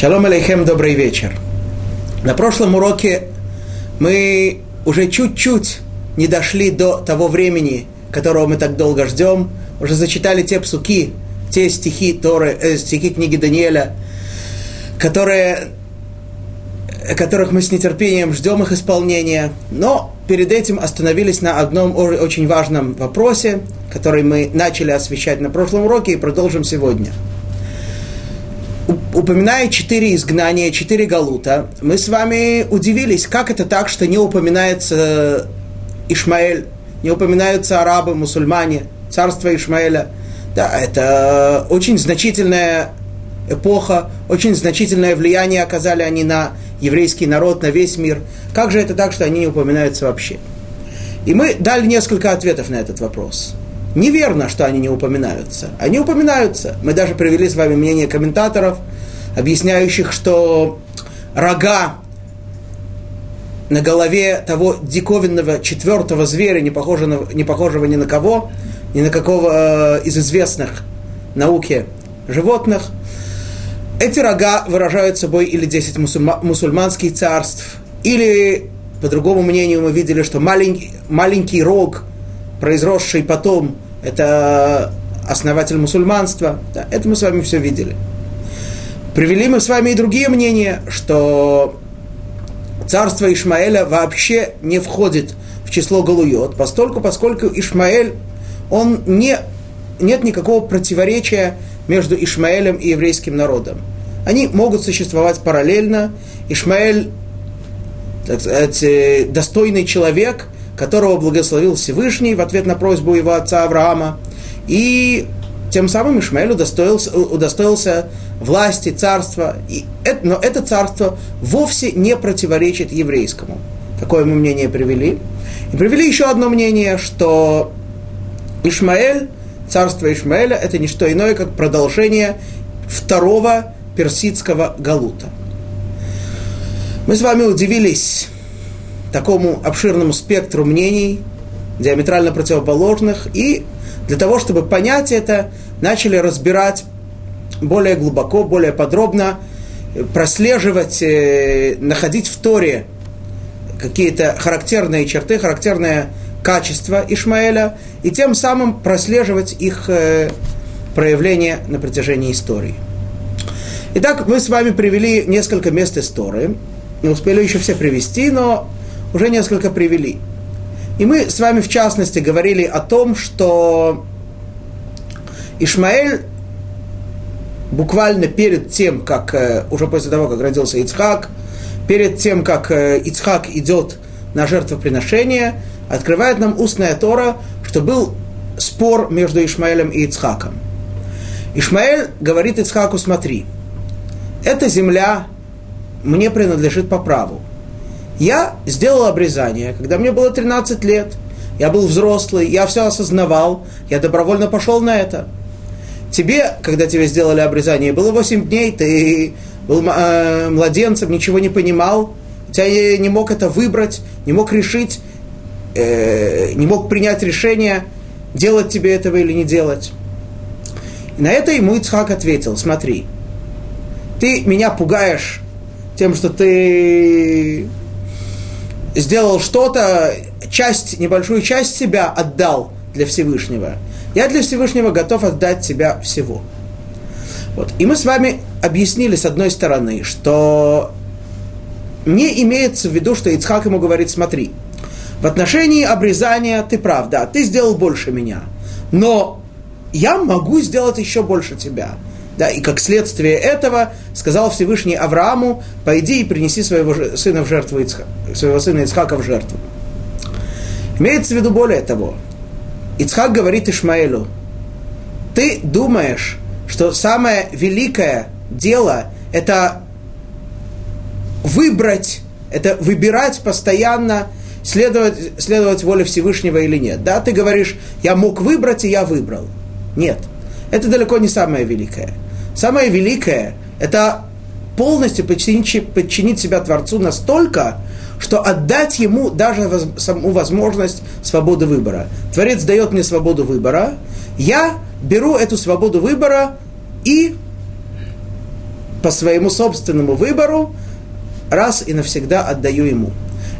Шалом алейхем, добрый вечер. На прошлом уроке мы уже чуть-чуть не дошли до того времени, которого мы так долго ждем. Уже зачитали те псуки, те стихи Торы, э, стихи книги Даниэля, которые, которых мы с нетерпением ждем их исполнения. Но перед этим остановились на одном очень важном вопросе, который мы начали освещать на прошлом уроке и продолжим сегодня – упоминая четыре изгнания, четыре галута, мы с вами удивились, как это так, что не упоминается Ишмаэль, не упоминаются арабы, мусульмане, царство Ишмаэля. Да, это очень значительная эпоха, очень значительное влияние оказали они на еврейский народ, на весь мир. Как же это так, что они не упоминаются вообще? И мы дали несколько ответов на этот вопрос. Неверно, что они не упоминаются. Они упоминаются. Мы даже привели с вами мнение комментаторов, объясняющих, что рога на голове того диковинного четвертого зверя, не похожего, не похожего ни на кого, ни на какого э, из известных науке животных, эти рога выражают собой или 10 мусульма, мусульманских царств, или, по другому мнению, мы видели, что маленький, маленький рог – произросший потом, это основатель мусульманства. Да, это мы с вами все видели. Привели мы с вами и другие мнения, что царство Ишмаэля вообще не входит в число Галуйот, поскольку, поскольку Ишмаэль, он не, нет никакого противоречия между Ишмаэлем и еврейским народом. Они могут существовать параллельно. Ишмаэль, так сказать, э, достойный человек – которого благословил Всевышний в ответ на просьбу его отца Авраама. И тем самым Ишмаэль удостоился, удостоился власти, царства. И это, но это царство вовсе не противоречит еврейскому. Такое мы мнение привели. И привели еще одно мнение, что Ишмаэль, царство Ишмаэля, это не что иное, как продолжение второго персидского галута. Мы с вами удивились такому обширному спектру мнений, диаметрально противоположных, и для того, чтобы понять это, начали разбирать более глубоко, более подробно, прослеживать, э, находить в Торе какие-то характерные черты, характерные качества Ишмаэля, и тем самым прослеживать их э, проявление на протяжении истории. Итак, мы с вами привели несколько мест истории. Не успели еще все привести, но уже несколько привели. И мы с вами в частности говорили о том, что Ишмаэль буквально перед тем, как, э, уже после того, как родился Ицхак, перед тем, как э, Ицхак идет на жертвоприношение, открывает нам устная Тора, что был спор между Ишмаэлем и Ицхаком. Ишмаэль говорит Ицхаку, смотри, эта земля мне принадлежит по праву. Я сделал обрезание, когда мне было 13 лет. Я был взрослый, я все осознавал, я добровольно пошел на это. Тебе, когда тебе сделали обрезание, было 8 дней, ты был э, младенцем, ничего не понимал, тебя не мог это выбрать, не мог решить, э, не мог принять решение, делать тебе этого или не делать. И на это ему Ицхак ответил, смотри, ты меня пугаешь тем, что ты сделал что-то, часть, небольшую часть себя отдал для Всевышнего. Я для Всевышнего готов отдать себя всего. Вот. И мы с вами объяснили с одной стороны, что не имеется в виду, что Ицхак ему говорит, смотри, в отношении обрезания ты прав, да, ты сделал больше меня, но я могу сделать еще больше тебя. Да, и как следствие этого сказал Всевышний Аврааму, пойди и принеси своего сына в жертву Ицха, своего сына Ицхака в жертву. Имеется в виду более того, Ицхак говорит Ишмаэлю, ты думаешь, что самое великое дело – это выбрать, это выбирать постоянно, следовать, следовать воле Всевышнего или нет. Да, ты говоришь, я мог выбрать, и я выбрал. Нет, это далеко не самое великое. Самое великое – это полностью подчинить, подчинить себя Творцу настолько, что отдать ему даже воз, саму возможность свободы выбора. Творец дает мне свободу выбора, я беру эту свободу выбора и по своему собственному выбору раз и навсегда отдаю ему.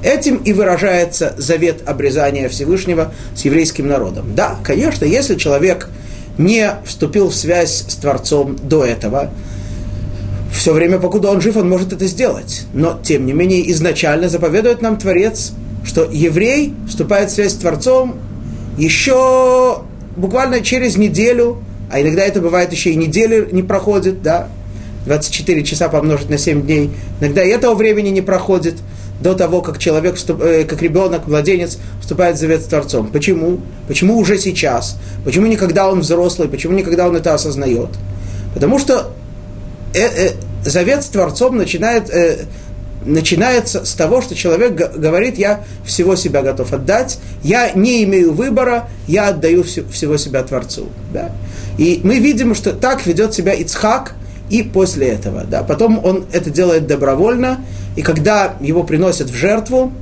Этим и выражается завет обрезания Всевышнего с еврейским народом. Да, конечно, если человек не вступил в связь с Творцом до этого, все время, покуда он жив, он может это сделать. Но, тем не менее, изначально заповедует нам Творец, что еврей вступает в связь с Творцом еще буквально через неделю, а иногда это бывает еще и недели не проходит, да, 24 часа помножить на 7 дней, иногда и этого времени не проходит до того, как человек, э, как ребенок, младенец вступает в завет с Творцом. Почему? Почему уже сейчас? Почему не когда он взрослый? Почему не когда он это осознает? Потому что э, э, завет с Творцом начинает, начинается с того, что человек говорит, я всего себя готов отдать, я не имею выбора, я отдаю всего себя Творцу. Да? И мы видим, что так ведет себя Ицхак и после этого. Да? Потом он это делает добровольно, и когда его приносят в жертву,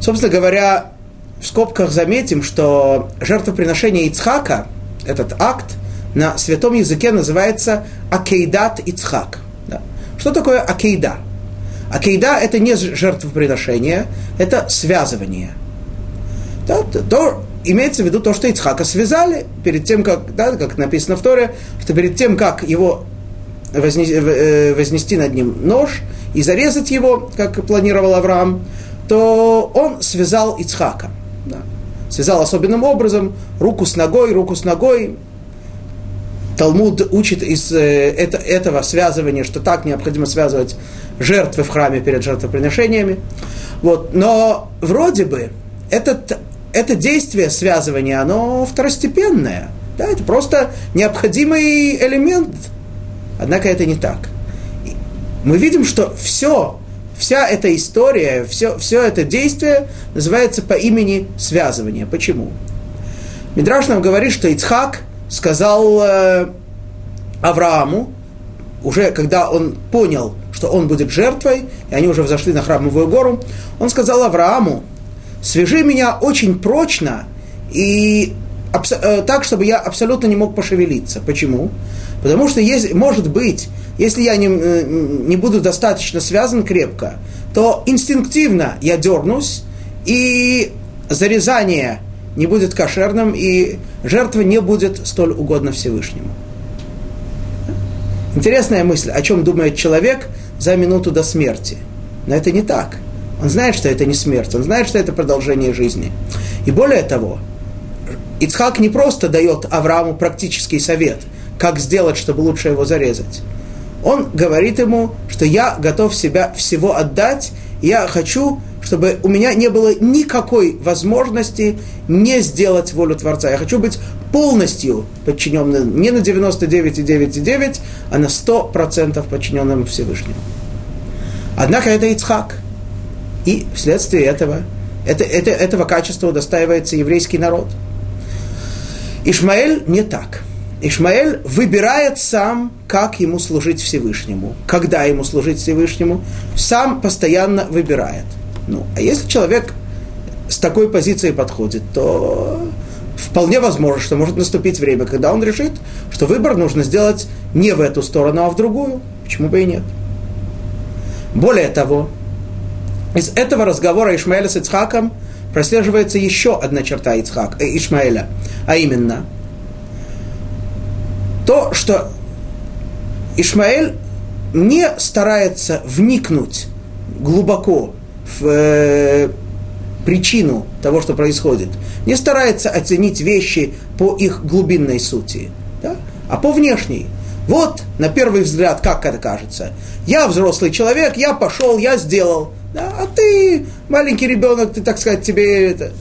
собственно говоря, в скобках заметим, что жертвоприношение Ицхака, этот акт, на святом языке называется Акейдат Ицхак. Да. Что такое Акейда? Акейда – это не жертвоприношение, это связывание. Да, то, имеется в виду то, что Ицхака связали перед тем, как, да, как написано в Торе, что перед тем, как его вознести, э, вознести над ним нож и зарезать его, как планировал Авраам, то он связал Ицхака. Да. Связал особенным образом руку с ногой, руку с ногой. Талмуд учит из э, это, этого связывания, что так необходимо связывать жертвы в храме перед жертвоприношениями. Вот. Но вроде бы этот, это действие связывания, оно второстепенное. Да, это просто необходимый элемент Однако это не так. Мы видим, что все, вся эта история, все, все это действие называется по имени связывания. Почему? Мидраш нам говорит, что Ицхак сказал э, Аврааму, уже когда он понял, что он будет жертвой, и они уже взошли на храмовую гору, он сказал Аврааму, свяжи меня очень прочно и э, так, чтобы я абсолютно не мог пошевелиться. Почему? Потому что, есть, может быть, если я не, не буду достаточно связан крепко, то инстинктивно я дернусь, и зарезание не будет кошерным, и жертва не будет столь угодна Всевышнему. Интересная мысль, о чем думает человек за минуту до смерти. Но это не так. Он знает, что это не смерть, он знает, что это продолжение жизни. И более того, Ицхак не просто дает Аврааму практический совет – как сделать, чтобы лучше его зарезать. Он говорит ему, что я готов себя всего отдать, я хочу, чтобы у меня не было никакой возможности не сделать волю Творца. Я хочу быть полностью подчиненным не на 99,9,9, а на 100% подчиненным Всевышнему. Однако это Ицхак. И вследствие этого, это, это, этого качества удостаивается еврейский народ. Ишмаэль не так – Ишмаэль выбирает сам, как ему служить Всевышнему, когда ему служить Всевышнему, сам постоянно выбирает. Ну, а если человек с такой позицией подходит, то вполне возможно, что может наступить время, когда он решит, что выбор нужно сделать не в эту сторону, а в другую. Почему бы и нет? Более того, из этого разговора Ишмаэля с Ицхаком прослеживается еще одна черта Ицхак, э, Ишмаэля, а именно – то, что Ишмаэль не старается вникнуть глубоко в э, причину того, что происходит, не старается оценить вещи по их глубинной сути, да? а по внешней. Вот, на первый взгляд, как это кажется. Я взрослый человек, я пошел, я сделал. Да? А ты, маленький ребенок, ты, так сказать, тебе это...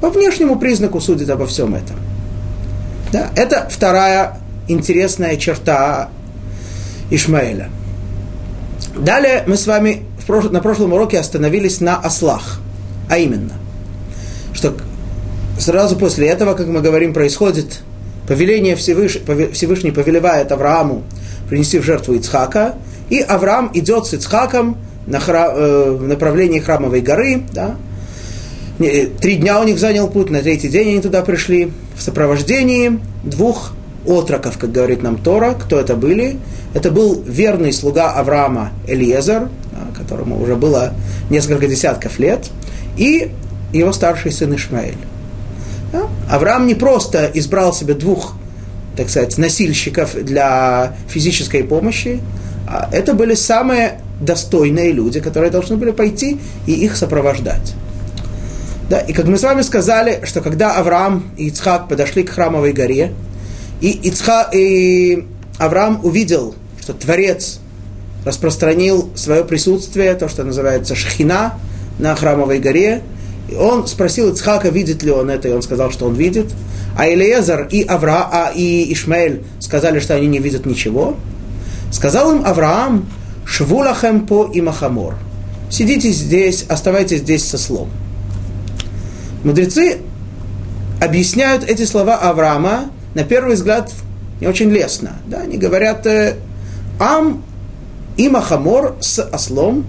По внешнему признаку судит обо всем этом. Да? Это вторая интересная черта Ишмаэля. Далее мы с вами на прошлом уроке остановились на ослах. А именно, что сразу после этого, как мы говорим, происходит повеление Всевыш... Всевышний повелевает Аврааму принести в жертву Ицхака, и Авраам идет с Ицхаком на хра... э, в направлении храмовой горы, да, Три дня у них занял путь, на третий день они туда пришли в сопровождении двух отроков, как говорит нам Тора. Кто это были? Это был верный слуга Авраама Элиезер, которому уже было несколько десятков лет, и его старший сын Ишмаэль. Авраам не просто избрал себе двух, так сказать, носильщиков для физической помощи, а это были самые достойные люди, которые должны были пойти и их сопровождать. Да, и как мы с вами сказали, что когда Авраам и Ицхак подошли к храмовой горе, и, Ицхак, и Авраам увидел, что Творец распространил свое присутствие, то, что называется шхина, на храмовой горе, и он спросил Ицхака, видит ли он это, и он сказал, что он видит. А Илиезер и Авра, а и Ишмаэль сказали, что они не видят ничего. Сказал им Авраам, Швулахем по и Махамор. Сидите здесь, оставайтесь здесь со слом. Мудрецы объясняют эти слова Авраама, на первый взгляд, не очень лестно. Да? Они говорят, э, Ам и Махамор с ослом,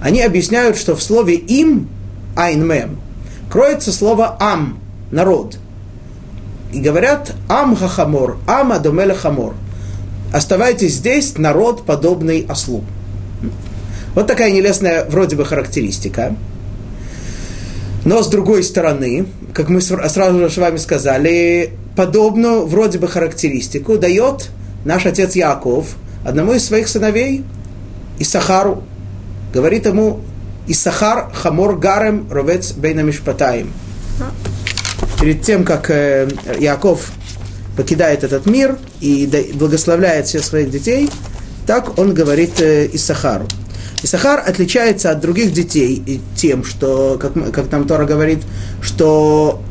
они объясняют, что в слове им, айнмем, кроется слово ам, народ. И говорят עם החמור, עם הדומה לחמור. Оставайтесь здесь, народ, подобный ослу. Вот такая нелестная вроде бы характеристика. Но с другой стороны, как мы сразу же с вами сказали, подобную вроде бы характеристику дает наш отец Яков одному из своих сыновей, Исахару. Говорит ему, Исахар חמור גרם רובץ בין המשפתיים. Перед тем, как э, Яков покидает этот мир и благословляет всех своих детей, так он говорит э, Исахару. Исахар отличается от других детей тем, что, как, как нам Тора говорит, что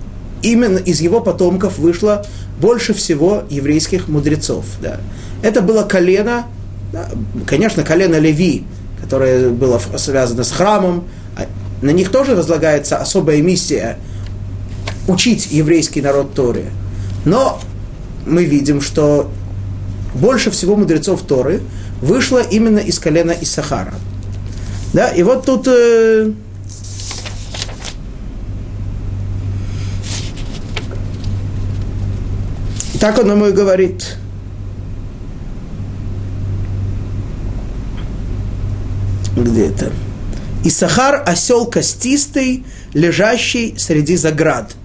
именно из его потомков вышло больше всего еврейских мудрецов. Да. Это было колено, конечно, колено Леви, которое было связано с храмом, а на них тоже возлагается особая миссия учить еврейский народ Торе. Но мы видим, что больше всего мудрецов Торы вышло именно из колена Исахара. Да, и вот тут э, так он ему и говорит. Где это? Исахар – осел костистый, лежащий среди заград.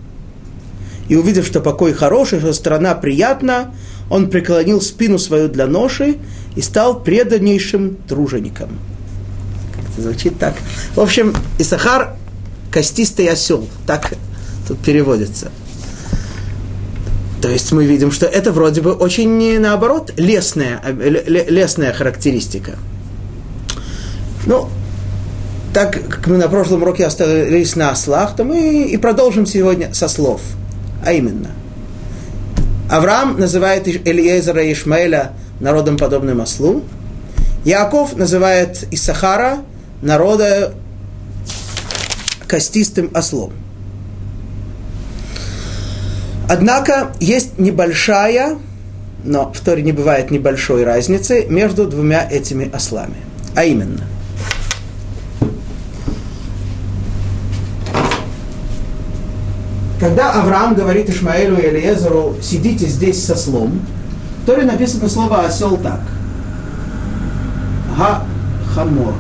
И увидев, что покой хороший, что страна приятна, он преклонил спину свою для ноши и стал преданнейшим тружеником. Это звучит так. В общем, Исахар – костистый осел. Так тут переводится. То есть мы видим, что это вроде бы очень, наоборот, лесная, лесная характеристика. Ну, так как мы на прошлом уроке остановились на ослах, то мы и продолжим сегодня со слов. А именно, Авраам называет Элиезера и Ишмаэля народом, подобным ослу. Яков называет Исахара народа костистым ослом. Однако есть небольшая, но в Торе не бывает небольшой разницы между двумя этими ослами. А именно, когда Авраам говорит Ишмаэлю и Элиезеру, сидите здесь со слом, в Торе написано слово осел так. Га хамор.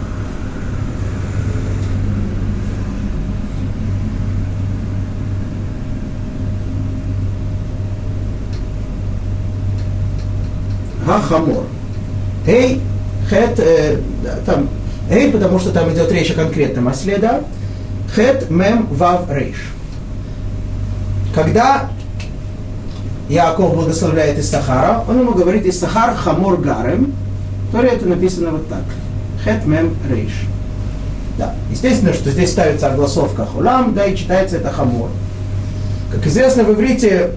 Хахамор. Эй, хет, э, там, эй, потому что там идет речь о конкретном осле, да? Хет, мем, вав, рейш. Когда Яков благословляет Исахара, он ему говорит Исахар חמור גרם, то это написано вот так. Хет, мем, рейш. Да. Естественно, что здесь ставится огласовка холам, да, и читается это хамор. Как известно, в иврите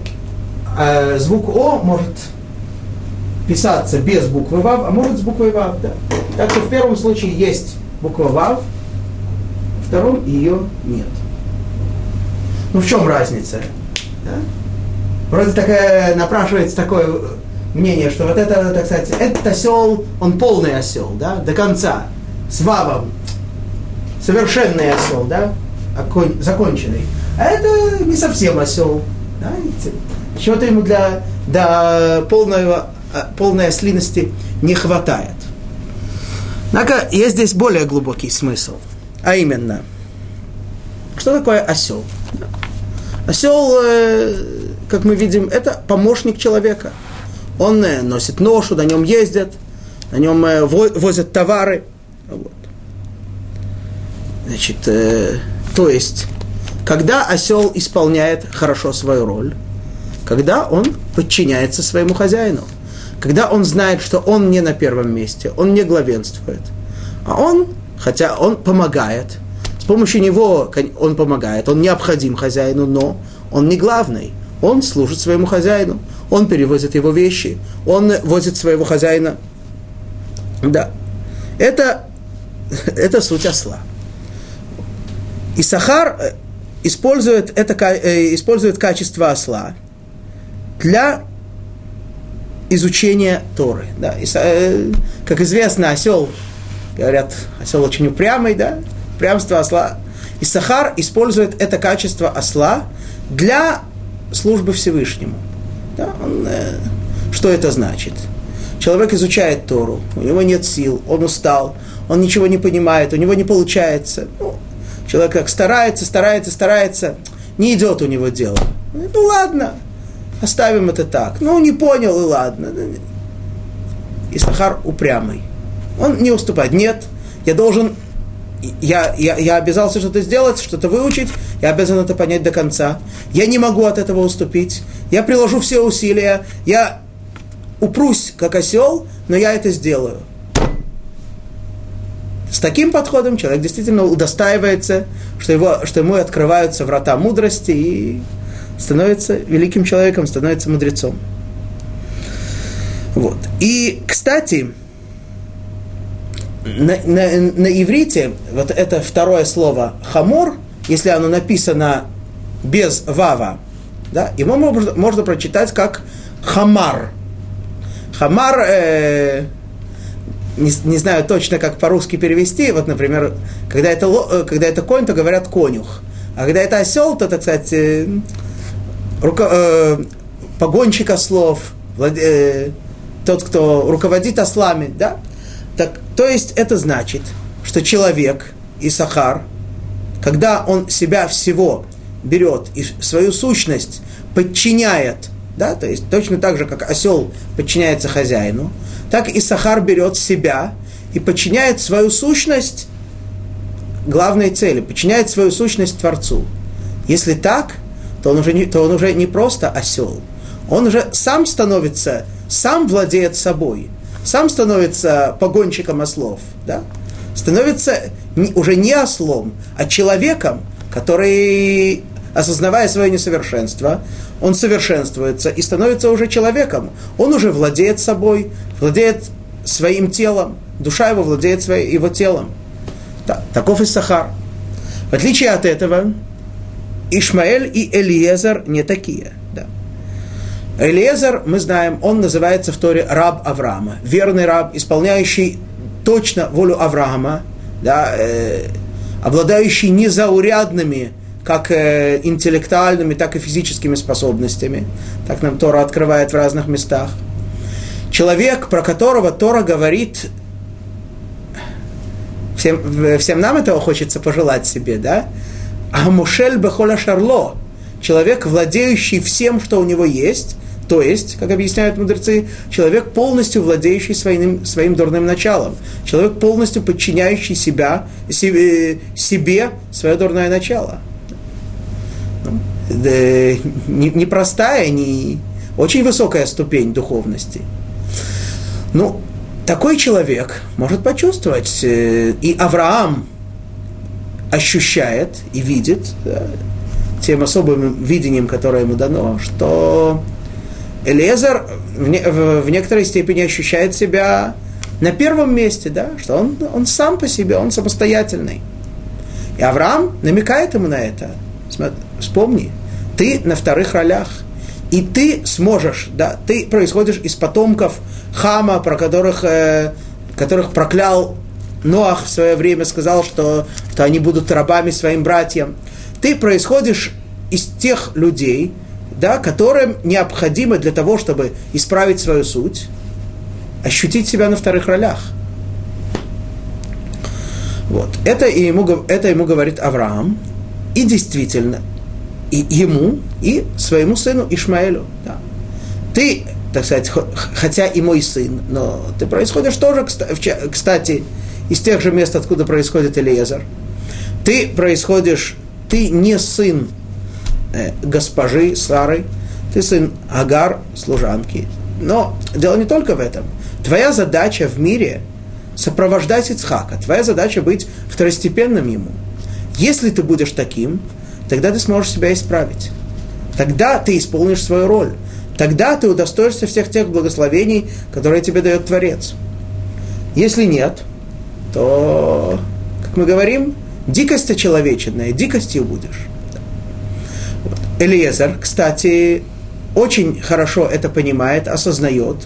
э, звук О может писаться без буквы ВАВ, а может с буквой ВАВ. Да. Так что в первом случае есть буква ВАВ, в втором ее нет. Ну в чем разница? Да? Вроде такая, напрашивается такое мнение, что вот это, так сказать, этот осел, он полный осел, да, до конца, с вавом, совершенный осел, да, законченный. А это не совсем осел. Да? Чего-то ему для, для полного, полной ослиности не хватает. Однако есть здесь более глубокий смысл. А именно, что такое осел? Осел, э, как мы видим, это помощник человека. Он э, носит ношу, на нем ездят, на нем э, возят товары. Вот. Значит, то есть, когда осел исполняет хорошо свою роль, когда он подчиняется своему хозяину, когда он знает, что он не на первом месте, он не главенствует, а он, хотя он помогает – помощью него он помогает, он необходим хозяину, но он не главный. Он служит своему хозяину, он перевозит его вещи, он возит своего хозяина. Да, это, это суть осла. И Сахар э, использует, это, э, использует качество осла для изучения Торы. Да. И, э, как известно, осел, говорят, осел очень упрямый, да, упрямство осла. И Сахар использует это качество осла для службы Всевышнему. Да, он, э, что это значит? Человек изучает Тору, у него нет сил, он устал, он ничего не понимает, у него не получается. Ну, человек как старается, старается, старается, не идет у него дело. Ну ладно, оставим это так. Ну, не понял, и ладно. И Сахар упрямый. Он не уступает. Нет, я должен я, я, я обязался что-то сделать, что-то выучить, я обязан это понять до конца. Я не могу от этого уступить. Я приложу все усилия, я упрусь как осел, но я это сделаю. С таким подходом человек действительно удостаивается, что, его, что ему открываются врата мудрости и становится великим человеком, становится мудрецом. Вот. И, кстати, на, на, на иврите вот это второе слово хамор, если оно написано без вава, да, его можно, можно прочитать как хамар. Хамар, э, не, не знаю точно, как по-русски перевести. Вот, например, когда это, э, когда это конь, то говорят конюх. А когда это осел, то, так сказать, э, руко, э, погонщик ослов, владе, э, тот, кто руководит ослами, да? Так, то есть это значит, что человек и Сахар, когда он себя всего берет и свою сущность подчиняет, да, то есть точно так же, как осел подчиняется хозяину, так и Сахар берет себя и подчиняет свою сущность главной цели, подчиняет свою сущность Творцу. Если так, то он уже не, то он уже не просто осел, он уже сам становится, сам владеет собой – сам становится погонщиком ослов, да? становится уже не ослом, а человеком, который, осознавая свое несовершенство, он совершенствуется и становится уже человеком. Он уже владеет собой, владеет своим телом, душа его владеет своим, его телом. Да, таков и Сахар. В отличие от этого, Ишмаэль и Элиезер не такие. Элиезер, мы знаем, он называется в Торе раб Авраама, верный раб, исполняющий точно волю Авраама, да, э, обладающий незаурядными как э, интеллектуальными, так и физическими способностями. Так нам Тора открывает в разных местах. Человек, про которого Тора говорит, всем, всем нам этого хочется пожелать себе, да? А Мушель Бехоля Шарло, человек, владеющий всем, что у него есть, то есть, как объясняют мудрецы, человек, полностью владеющий своим, своим дурным началом. Человек, полностью подчиняющий себя, себе, себе свое дурное начало. Непростая, не, не очень высокая ступень духовности. Ну, такой человек может почувствовать, э, и Авраам ощущает и видит да, тем особым видением, которое ему дано, что Элезер в, не, в, в некоторой степени ощущает себя на первом месте, да, что он, он сам по себе, он самостоятельный. И Авраам намекает ему на это. Вспомни, ты на вторых ролях. И ты сможешь, да, ты происходишь из потомков Хама, про которых, э, которых проклял Ноах в свое время, сказал, что, что они будут рабами своим братьям. Ты происходишь из тех людей, да, которым необходимо для того, чтобы исправить свою суть, ощутить себя на вторых ролях. Вот. Это, ему, это ему говорит Авраам. И действительно, и ему, и своему сыну Ишмаэлю. Да. Ты, так сказать, хотя и мой сын, но ты происходишь тоже, кстати, из тех же мест, откуда происходит Элиезер. Ты происходишь, ты не сын э, госпожи Сары, ты сын Агар, служанки. Но дело не только в этом. Твоя задача в мире сопровождать Ицхака. Твоя задача быть второстепенным ему. Если ты будешь таким, тогда ты сможешь себя исправить. Тогда ты исполнишь свою роль. Тогда ты удостоишься всех тех благословений, которые тебе дает Творец. Если нет, то, как мы говорим, дикость очеловеченная, дикостью будешь. Вот. Элиезер, кстати, очень хорошо это понимает, осознает.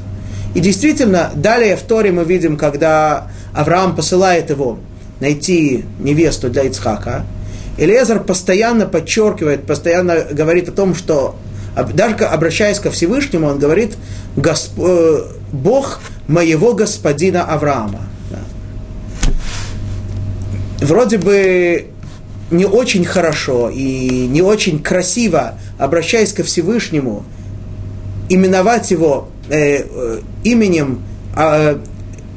И действительно, далее в Торе мы видим, когда Авраам посылает его найти невесту для Ицхака, Элиезер постоянно подчеркивает, постоянно говорит о том, что даже обращаясь ко Всевышнему, он говорит. Э, Бог моего господина Авраама. Вроде бы не очень хорошо и не очень красиво, обращаясь ко Всевышнему, именовать его э, э, именем э,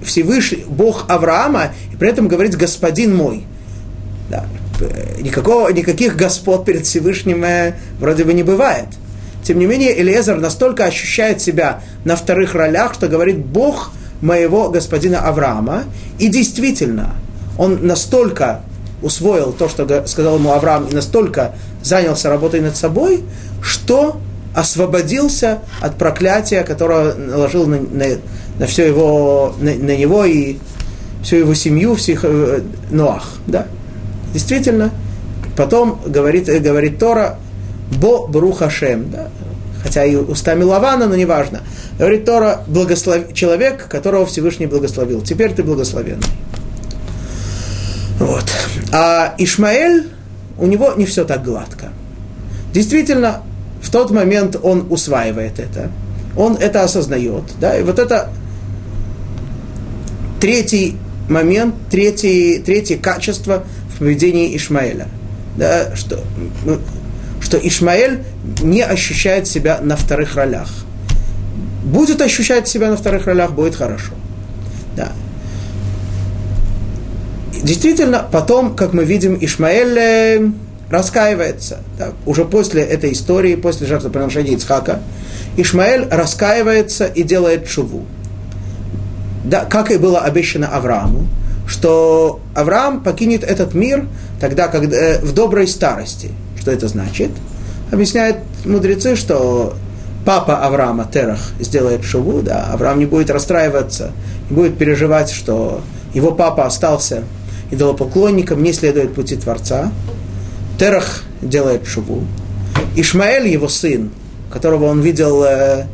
Всевышний Бог Авраама, и при этом говорить «господин мой». Да. Никакого, никаких господ перед Всевышним э, вроде бы не бывает. Тем не менее, Элиезер настолько ощущает себя на вторых ролях, что говорит «Бог моего господина Авраама». И действительно, он настолько усвоил то, что сказал ему Авраам, и настолько занялся работой над собой, что освободился от проклятия, которое наложил на, на, на все его, на, на него и всю его семью, всех э, Ноах. Да? Действительно, потом говорит, говорит Тора, Бо Брухашем, да? хотя и устами Лавана, но неважно. Говорит Тора, благослов... человек, которого Всевышний благословил. Теперь ты благословенный. Вот. А Ишмаэль, у него не все так гладко. Действительно, в тот момент он усваивает это, он это осознает, да, и вот это третий момент, третий, третье качество в поведении Ишмаэля, да, что, ну, что Ишмаэль не ощущает себя на вторых ролях. Будет ощущать себя на вторых ролях, будет хорошо. Да. Действительно, потом, как мы видим, Ишмаэль э, раскаивается. Да, уже после этой истории, после жертвоприношения Ицхака, Ишмаэль раскаивается и делает шуву. Да, как и было обещано Аврааму, что Авраам покинет этот мир тогда, когда э, в доброй старости. Что это значит? Объясняют мудрецы, что папа Авраама, Терах, сделает шуву, да, Авраам не будет расстраиваться, не будет переживать, что его папа остался идолопоклонником, не следует пути Творца, Терах делает шуву. Ишмаэль, его сын, которого он видел э,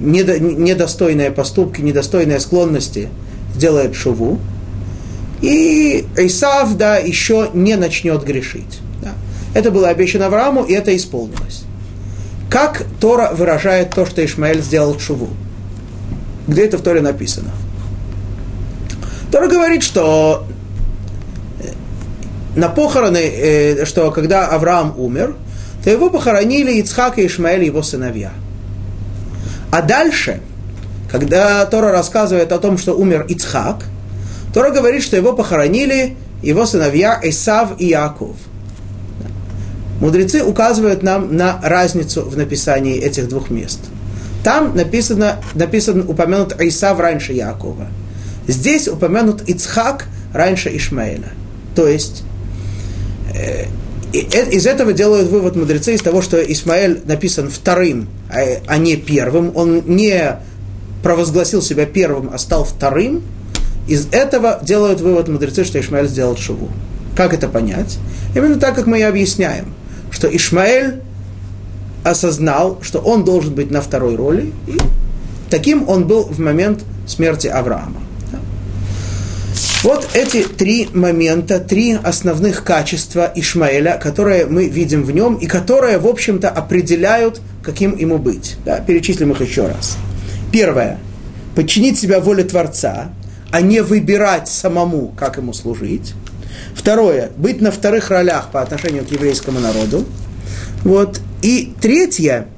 недо, недостойные поступки, недостойные склонности, делает шуву. И Исав, да, еще не начнет грешить. Да. Это было обещано Аврааму, и это исполнилось. Как Тора выражает то, что Ишмаэль сделал шуву? Где это в Торе написано? Тора говорит, что на похороны, э, что когда Авраам умер, то его похоронили Ицхак и Ишмаэль, его сыновья. А дальше, когда Тора рассказывает о том, что умер Ицхак, Тора говорит, что его похоронили его сыновья Исав и Яков. Мудрецы указывают нам на разницу в написании этих двух мест. Там написано, написан, упомянут Исав раньше Якова. Здесь упомянут Ицхак раньше Ишмаэля. То есть из этого делают вывод мудрецы из того, что Исмаэль написан вторым, а, а не первым. Он не провозгласил себя первым, а стал вторым. Из этого делают вывод мудрецы, что Ишмаэль сделал шуву. Как это понять? Именно так, как мы и объясняем, что Ишмаэль осознал, что он должен быть на второй роли, и таким он был в момент смерти Авраама. Вот эти три момента, три основных качества Ишмаэля, которые мы видим в нем и которые, в общем-то, определяют, каким ему быть. Да, перечислим их еще раз. Первое. Подчинить себя воле Творца, а не выбирать самому, как ему служить. Второе. Быть на вторых ролях по отношению к еврейскому народу. Вот. И третье.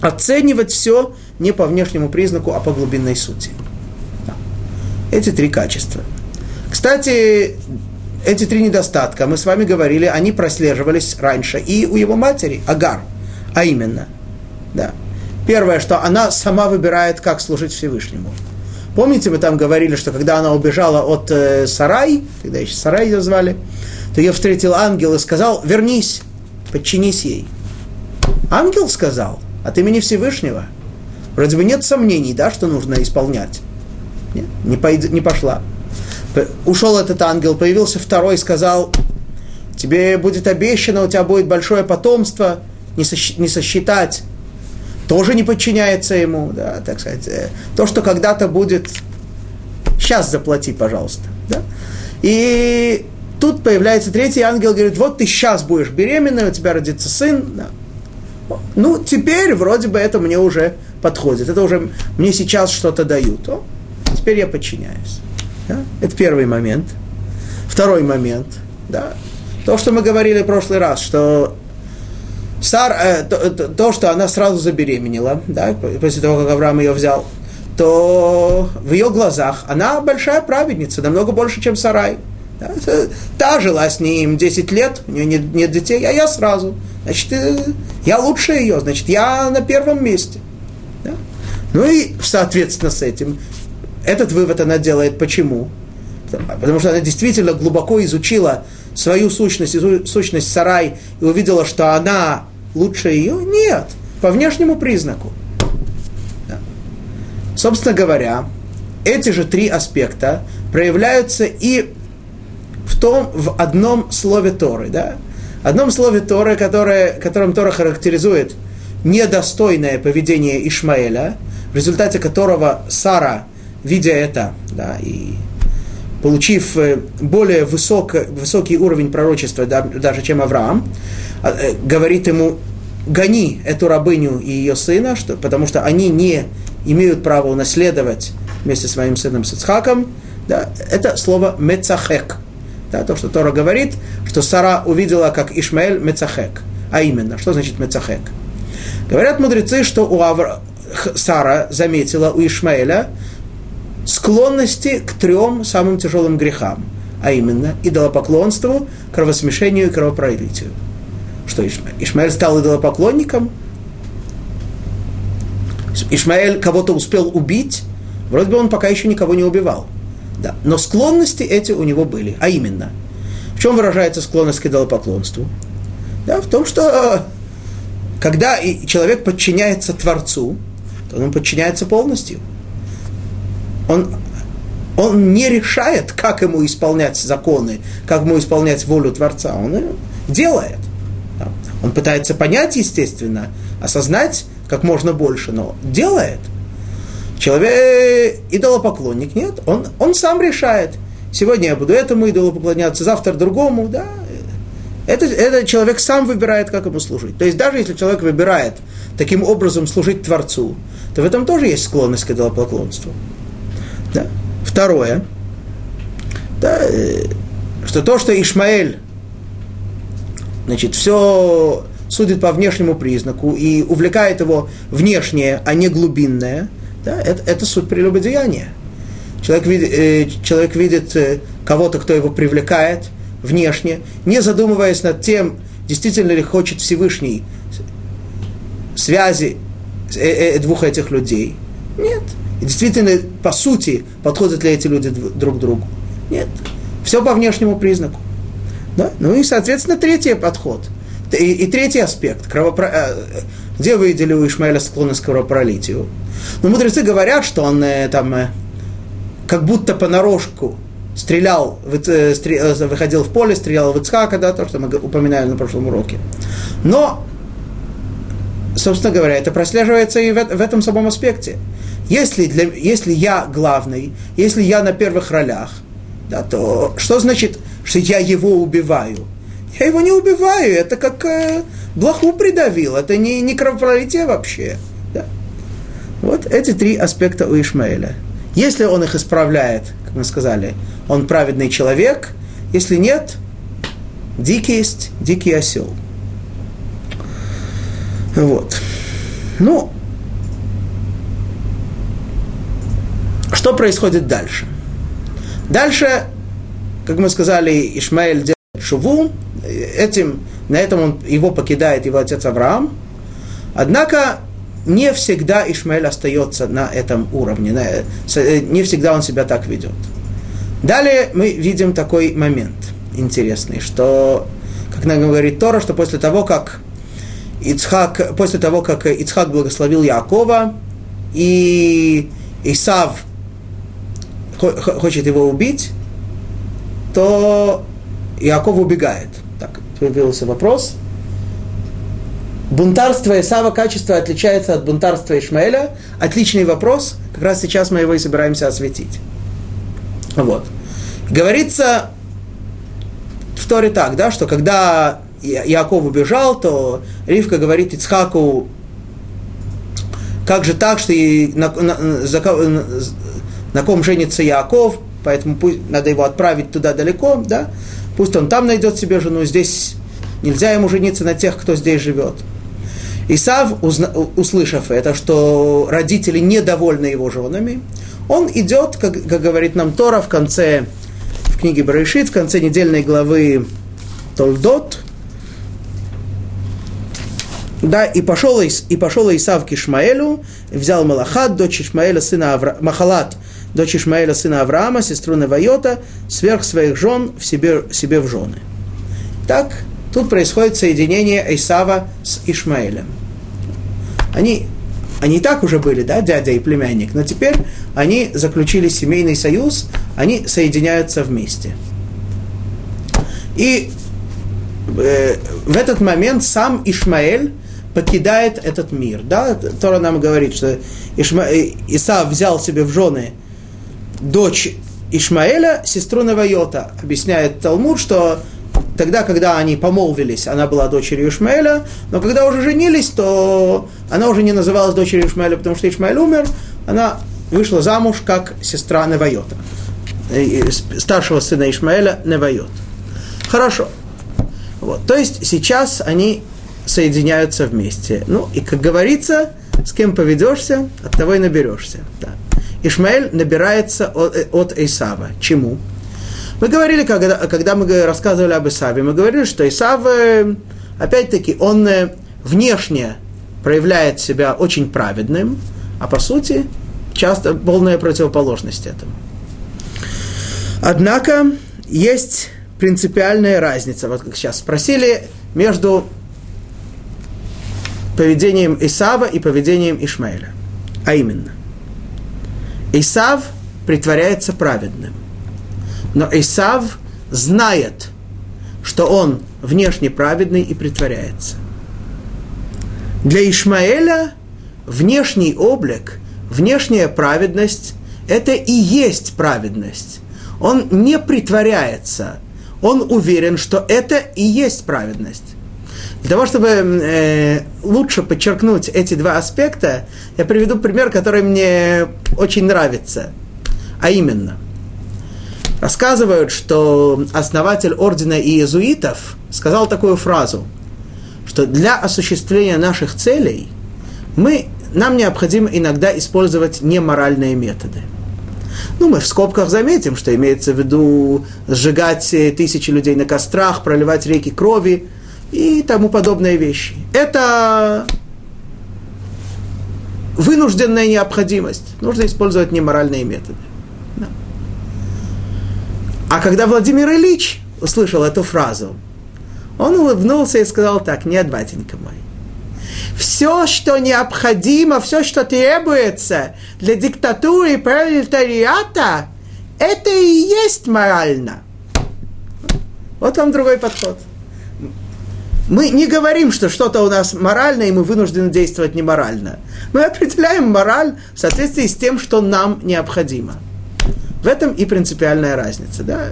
Оценивать все не по внешнему признаку, а по глубинной сути. Эти три качества. Кстати, эти три недостатка, мы с вами говорили, они прослеживались раньше и у его матери, Агар, а именно, да. Первое, что она сама выбирает, как служить Всевышнему. Помните, мы там говорили, что когда она убежала от э, Сарай, когда еще Сарай ее звали, то ее встретил ангел и сказал, вернись, подчинись ей. Ангел сказал от имени Всевышнего. Вроде бы нет сомнений, да, что нужно исполнять. Нет, не, пойд, не пошла. Ушел этот ангел, появился второй, сказал, тебе будет обещано, у тебя будет большое потомство, не, сосч, не сосчитать. Тоже не подчиняется ему, да, так сказать. Э, то, что когда-то будет, сейчас заплати, пожалуйста. Да? И тут появляется третий ангел, говорит, вот ты сейчас будешь беременна, у тебя родится сын. Да. Ну, теперь вроде бы это мне уже подходит. Это уже мне сейчас что-то дают. О, теперь я подчиняюсь. Да? Это первый момент. Второй момент. Да? То, что мы говорили в прошлый раз, что Сар, э, то, то, то, что она сразу забеременела, да, после того, как Авраам ее взял, то в ее глазах она большая праведница, намного больше, чем Сарай. Да? Та жила с ним 10 лет, у нее нет, нет детей, а я сразу. Значит, э, я лучше ее, значит, я на первом месте. Да? Ну и, соответственно, с этим этот вывод она делает почему? Потому что она действительно глубоко изучила свою сущность, сущность сарай, и увидела, что она лучше ее? Нет, по внешнему признаку. Да. Собственно говоря, эти же три аспекта проявляются и в том, в одном слове Торы, да? Одном слове Торы, которое, которым Тора характеризует недостойное поведение Ишмаэля, в результате которого Сара видя это, да, и получив э, более высок, высокий уровень пророчества, даже чем Авраам, а, э, говорит ему, гони эту рабыню и ее сына, что, потому что они не имеют права унаследовать вместе с моим сыном Сицхаком, да, это слово мецахек. Да, то, что Тора говорит, что Сара увидела, как Ишмаэль мецахек. А именно, что значит мецахек? Говорят мудрецы, что у Авра... Сара заметила у Ишмаэля склонности к трем самым тяжелым грехам, а именно идолопоклонству, кровосмешению и кровопролитию. Что Ишмаэль? Ишмаэль стал идолопоклонником? Ишмаэль кого-то успел убить? Вроде бы он пока еще никого не убивал. Да. Но склонности эти у него были. А именно, в чем выражается склонность к идолопоклонству? Да, в том, что когда человек подчиняется Творцу, то он подчиняется полностью – он, он не решает, как ему исполнять законы, как ему исполнять волю Творца. Он делает. Он пытается понять, естественно, осознать как можно больше, но делает. Человек идолопоклонник, нет, он, он сам решает. Сегодня я буду этому идолу поклоняться, завтра другому, да. Это, это человек сам выбирает, как ему служить. То есть даже если человек выбирает таким образом служить Творцу, то в этом тоже есть склонность к идолопоклонству. Да? Второе, да, э, что то, что Ишмаэль, значит, все судит по внешнему признаку и увлекает его внешнее, а не глубинное, да, это, это суть прелюбодеяния. Человек видит, э, человек видит э, кого-то, кто его привлекает внешне, не задумываясь над тем, действительно ли хочет Всевышний связи э, э, двух этих людей. Нет. И действительно, по сути, подходят ли эти люди друг другу? Нет. Все по внешнему признаку. Да? Ну и, соответственно, третий подход. И, и третий аспект. Кровопро... Э, где выделили у Ишмаэля склонность к кровопролитию? Ну, мудрецы говорят, что он э, там э, как будто понарошку стрелял, выходил в поле, стрелял в Ицхака, да, то, что мы упоминали на прошлом уроке. Но, собственно говоря, это прослеживается и в этом самом аспекте. Если, для, если я главный, если я на первых ролях, да, то что значит, что я его убиваю? Я его не убиваю, это как э, блоху придавил, это не, не кровопролитие вообще. Да. Вот эти три аспекта у Ишмаэля. Если он их исправляет, как мы сказали, он праведный человек, если нет, дикий есть дикий осел. Вот. Ну, что происходит дальше? Дальше, как мы сказали, Ишмаэль делает шуву, этим, на этом он, его покидает его отец Авраам. Однако не всегда Ишмаэль остается на этом уровне, не всегда он себя так ведет. Далее мы видим такой момент интересный, что, как нам говорит Тора, что после того, как Ицхак, после того, как Ицхак благословил Якова, и Исав хочет его убить, то Яков убегает. Так, появился вопрос. Бунтарство Исава качество отличается от бунтарства Ишмаэля. Отличный вопрос. Как раз сейчас мы его и собираемся осветить. Вот. Говорится в Торе так, да, что когда Яков убежал, то Ривка говорит Ицхаку, как же так, что и на, на, на, на ком женится Яков, поэтому пусть, надо его отправить туда далеко, да, пусть он там найдет себе жену, здесь нельзя ему жениться на тех, кто здесь живет. Исав, услышав это, что родители недовольны его женами, он идет, как, как говорит нам Тора в конце, в книге Барышит, в конце недельной главы Толдот, да, и пошел, и пошел Исав к Ишмаэлю, взял Малахат, дочь Ишмаэля, сына Авра... Махалат, дочь Ишмаэля, сына Авраама, сестру Навайота, сверх своих жен в себе, себе в жены. Так, тут происходит соединение Исава с Ишмаэлем. Они, они и так уже были, да, дядя и племянник, но теперь они заключили семейный союз, они соединяются вместе. И э, в этот момент сам Ишмаэль покидает этот мир. Да? Тора нам говорит, что Ишма... Исав взял себе в жены дочь Ишмаэля, сестру Навайота. Объясняет Талмуд, что тогда, когда они помолвились, она была дочерью Ишмаэля, но когда уже женились, то она уже не называлась дочерью Ишмаэля, потому что Ишмаэль умер, она вышла замуж как сестра Навайота, э, старшего сына Ишмаэля Навайот. Хорошо. Вот. То есть сейчас они соединяются вместе. Ну, и как говорится, с кем поведешься, от того и наберешься. Да. Ишмаэль набирается от, от Исава. Чему? Мы говорили, когда, когда мы рассказывали об Исаве, мы говорили, что Исав, э, опять-таки, он э, внешне проявляет себя очень праведным, а по сути, часто полная противоположность этому. Однако, есть принципиальная разница, вот как сейчас спросили, между поведением Исава и поведением Ишмаэля. А именно, Исав притворяется праведным, но Исав знает, что он внешне праведный и притворяется. Для Ишмаэля внешний облик, внешняя праведность – это и есть праведность. Он не притворяется, он уверен, что это и есть праведность. Для того, чтобы э, лучше подчеркнуть эти два аспекта, я приведу пример, который мне очень нравится. А именно, рассказывают, что основатель ордена иезуитов сказал такую фразу, что для осуществления наших целей мы, нам необходимо иногда использовать неморальные методы. Ну, мы в скобках заметим, что имеется в виду сжигать тысячи людей на кострах, проливать реки крови – и тому подобные вещи. Это вынужденная необходимость. Нужно использовать неморальные методы. Да. А когда Владимир Ильич услышал эту фразу, он улыбнулся и сказал так, нет, батенька мой, все, что необходимо, все, что требуется для диктатуры и пролетариата, это и есть морально. Вот вам другой подход. Мы не говорим, что что-то у нас морально, и мы вынуждены действовать неморально. Мы определяем мораль в соответствии с тем, что нам необходимо. В этом и принципиальная разница. Да?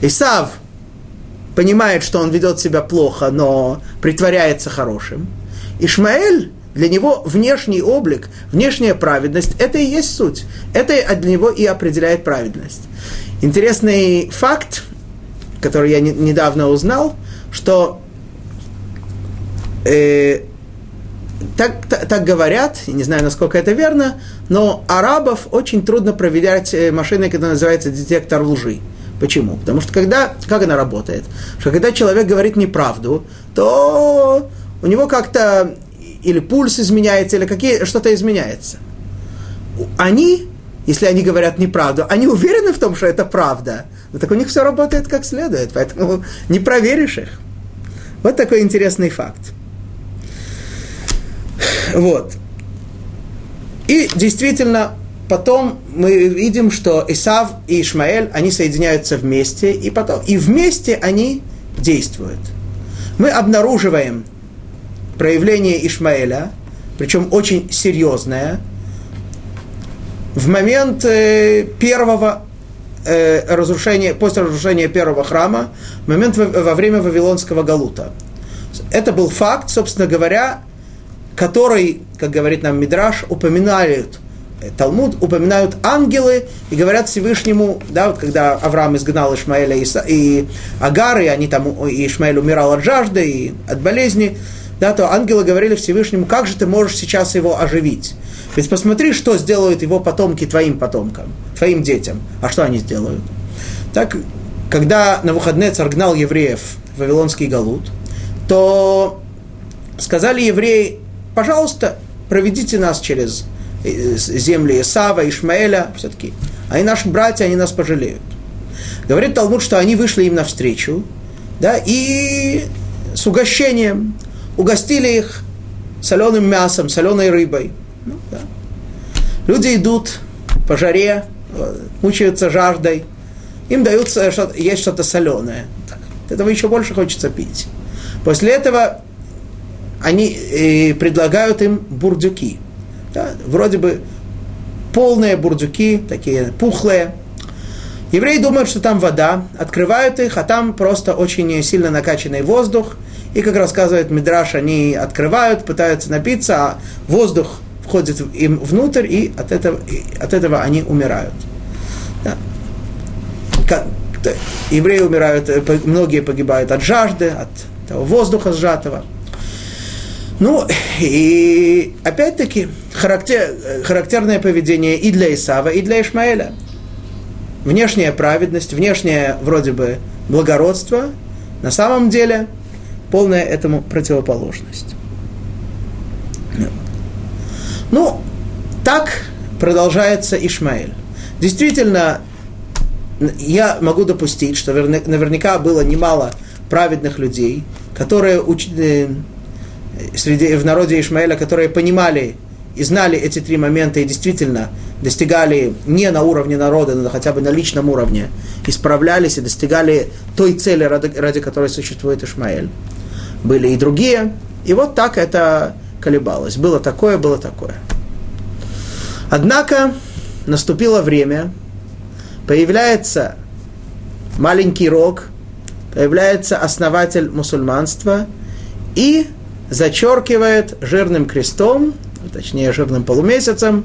Исав понимает, что он ведет себя плохо, но притворяется хорошим. Ишмаэль, для него внешний облик, внешняя праведность – это и есть суть. Это для него и определяет праведность. Интересный факт, который я не, недавно узнал, что э, так, так, так говорят, не знаю, насколько это верно, но арабов очень трудно проверять э, машиной, которая называется детектор лжи. Почему? Потому что когда, как она работает? Что когда человек говорит неправду, то у него как-то или пульс изменяется, или какие, что-то изменяется. Они, если они говорят неправду, они уверены в том, что это правда, но так у них все работает как следует, поэтому не проверишь их. Вот такой интересный факт. Вот. И действительно, потом мы видим, что Исав и Ишмаэль, они соединяются вместе, и, потом, и вместе они действуют. Мы обнаруживаем проявление Ишмаэля, причем очень серьезное, в момент э, первого э, разрушения, после разрушения первого храма, в момент во, во время Вавилонского Галута. Это был факт, собственно говоря, который, как говорит нам Мидраш, упоминают э, Талмуд, упоминают ангелы и говорят Всевышнему, да, вот когда Авраам изгнал Ишмаэля и, и Агар, и они там, и Ишмаэль умирал от жажды и от болезни, да, то ангелы говорили Всевышнему, как же ты можешь сейчас его оживить? Ведь посмотри, что сделают его потомки твоим потомкам, твоим детям. А что они сделают? Так, когда на выходные царь гнал евреев в Вавилонский Галут, то сказали евреи, пожалуйста, проведите нас через э, земли Исава, Ишмаэля, все-таки. Они наши братья, они нас пожалеют. Говорит Талмуд, что они вышли им навстречу, да, и с угощением угостили их соленым мясом, соленой рыбой. Ну, да. Люди идут по жаре, мучаются жаждой, им даются есть что-то соленое. Этого еще больше хочется пить. После этого они э, предлагают им бурдюки. Да, вроде бы полные бурдюки, такие пухлые. Евреи думают, что там вода, открывают их, а там просто очень сильно накачанный воздух. И, как рассказывает Мидраш, они открывают, пытаются напиться, а воздух входит им внутрь, и от этого, и от этого они умирают. Да. Как, евреи умирают, э, многие погибают от жажды, от того воздуха сжатого. Ну, и опять-таки, характер, характерное поведение и для Исава, и для Ишмаэля. Внешняя праведность, внешнее вроде бы благородство, на самом деле полная этому противоположность. Ну, так продолжается Ишмаэль. Действительно, я могу допустить, что наверняка было немало праведных людей, которые э, среди, в народе Ишмаэля, которые понимали и знали эти три момента и действительно достигали не на уровне народа, но хотя бы на личном уровне, исправлялись и достигали той цели, ради, ради которой существует Ишмаэль. Были и другие. И вот так это колебалось. Было такое, было такое. Однако наступило время, появляется маленький рог, появляется основатель мусульманства и зачеркивает жирным крестом, точнее жирным полумесяцем,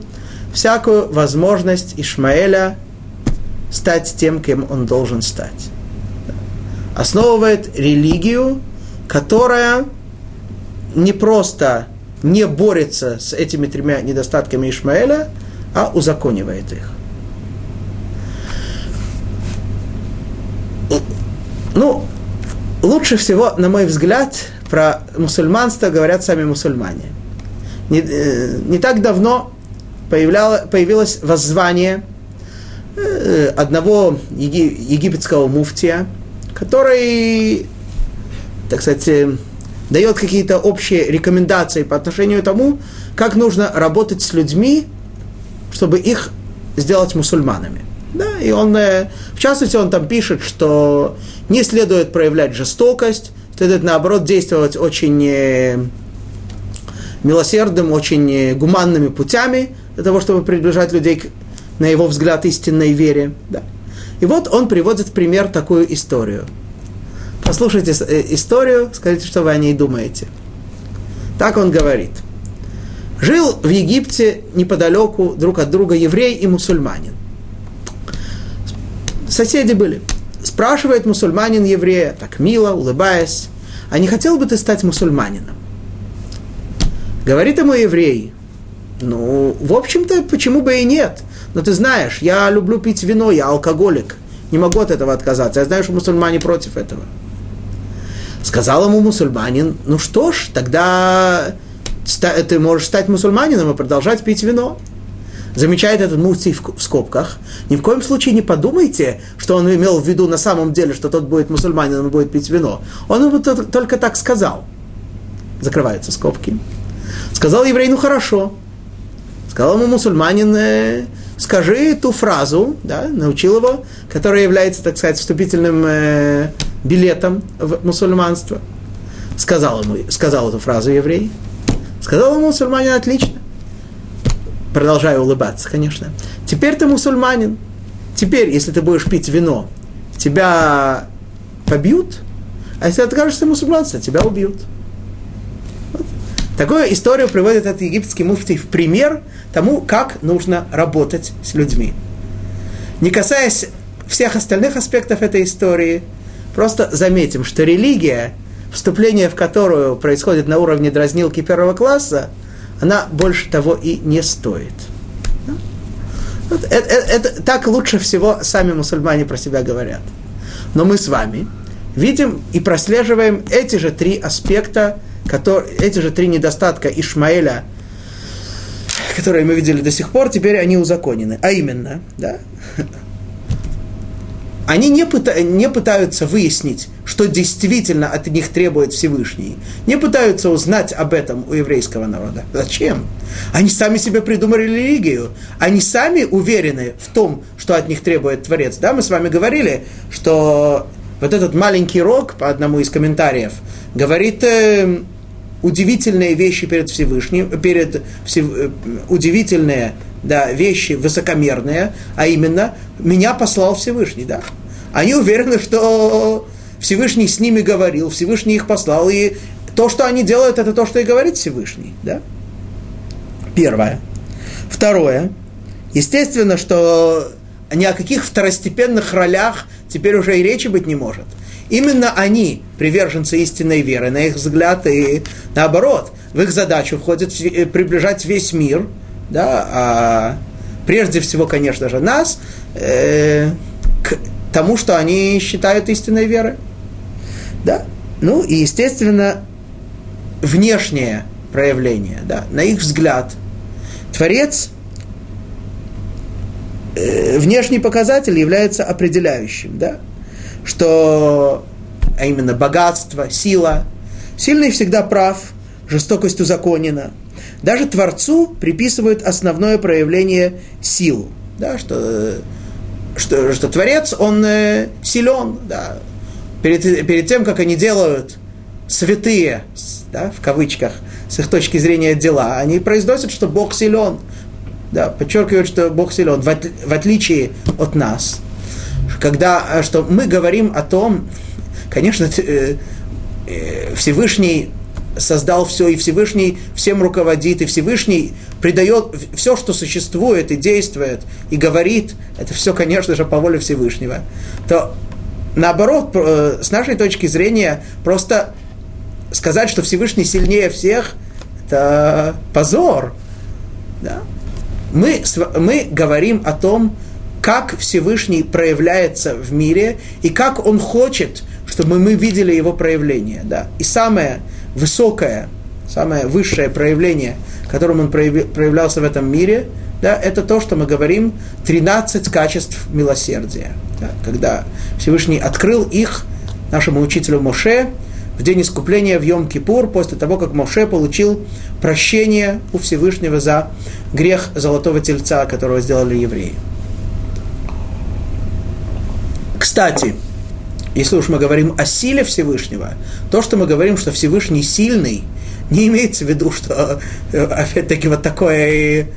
всякую возможность Ишмаэля стать тем, кем он должен стать. Основывает религию, которая не просто не борется с этими тремя недостатками Ишмаэля, а узаконивает их. Ну, лучше всего, на мой взгляд, про мусульманство говорят сами мусульмане. Не, э, не так давно появилось воззвание э, одного еги, египетского муфтия, который, так сказать, э, дает какие-то общие рекомендации по отношению к тому, как нужно работать с людьми, чтобы их сделать мусульманами. Да, и он, в частности, он там пишет, что не следует проявлять жестокость, следует, наоборот, действовать очень э, милосердным, очень э, гуманными путями для того, чтобы приближать людей к, на его взгляд, истинной вере. Да. И вот он приводит в пример такую историю. Послушайте э, историю, скажите, что вы о ней думаете. Так он говорит. Жил в Египте неподалеку друг от друга еврей и мусульманин. Соседи были. Спрашивает мусульманин еврея, так мило, улыбаясь, а не хотел бы ты стать мусульманином? Говорит ему еврей, ну, в общем-то, почему бы и нет? Но ты знаешь, я люблю пить вино, я алкоголик. Не могу от этого отказаться. Я знаю, что мусульмане против этого. Сказал ему мусульманин, ну что ж, тогда ты можешь стать мусульманином и продолжать пить вино. Замечает этот муфтий в скобках. Ни в коем случае не подумайте, что он имел в виду на самом деле, что тот будет мусульманином и будет пить вино. Он ему только так сказал. Закрываются скобки. Сказал еврей, ну хорошо. Сказал ему мусульманин, э, скажи ту фразу, да, научил его, которая является, так сказать, вступительным э, билетом в мусульманство. Сказал ему, сказал эту фразу еврей. Сказал ему мусульманин, отлично. Продолжаю улыбаться, конечно. Теперь ты мусульманин. Теперь, если ты будешь пить вино, тебя побьют, а если откажешься мусульманства, тебя убьют. Такую историю приводит этот египетский муфтий в пример тому, как нужно работать с людьми. Не касаясь всех остальных аспектов этой истории, просто заметим, что религия, вступление в которую происходит на уровне дразнилки первого класса, она больше того и не стоит. Это, это, это, так лучше всего сами мусульмане про себя говорят. Но мы с вами видим и прослеживаем эти же три аспекта которые, эти же три недостатка Ишмаэля, которые мы видели до сих пор, теперь они узаконены. А именно, да, они не, пыта, не пытаются выяснить, что действительно от них требует Всевышний. Не пытаются узнать об этом у еврейского народа. Зачем? Они сами себе придумали религию. Они сами уверены в том, что от них требует Творец. Да, мы с вами говорили, что вот этот маленький рог, по одному из комментариев, говорит, э, удивительные вещи перед Всевышним, перед Всев... Э, удивительные да, вещи высокомерные, а именно меня послал Всевышний, да. Они уверены, что Всевышний с ними говорил, Всевышний их послал, и то, что они делают, это то, что и говорит Всевышний, да. Первое. Второе. Естественно, что ни о каких второстепенных ролях теперь уже и речи быть не может. Именно они приверженцы истинной веры, на их взгляд, и наоборот, в их задачу входит э, приближать весь мир, да, а прежде всего, конечно же, нас э, к тому, что они считают истинной верой. Да? Ну и, естественно, внешнее проявление, да, на их взгляд, Творец, э, внешний показатель является определяющим, да, что, а именно богатство, сила, сильный всегда прав, жестокость узаконена. Даже Творцу приписывают основное проявление силу, да, что, что, что Творец, он э, силен, да, перед, перед тем, как они делают святые, да, в кавычках, с их точки зрения дела, они произносят, что Бог силен, да, подчеркивают, что Бог силен, в, от, в отличие от нас – когда э, что мы говорим о том, конечно, э, э, Всевышний создал все, и Всевышний всем руководит, и Всевышний придает все, что существует и действует, и говорит, это все, конечно же, по воле Всевышнего, то наоборот, с нашей точки зрения, просто сказать, что Всевышний сильнее всех, это позор. Да? Мы, мы говорим о том, как Всевышний проявляется в мире и как Он хочет, чтобы мы видели Его проявление. Да. И самое высокое, самое высшее проявление, которым Он проявлялся в этом мире, да, это то, что мы говорим, 13 качеств милосердия. Да, когда Всевышний открыл их нашему учителю Моше в день искупления в Йом-Кипур, после того, как Моше получил прощение у Всевышнего за грех золотого тельца, которого сделали евреи. Кстати, если уж мы говорим о силе Всевышнего, то, что мы говорим, что Всевышний сильный, не имеется в виду, что, э, опять-таки, вот такое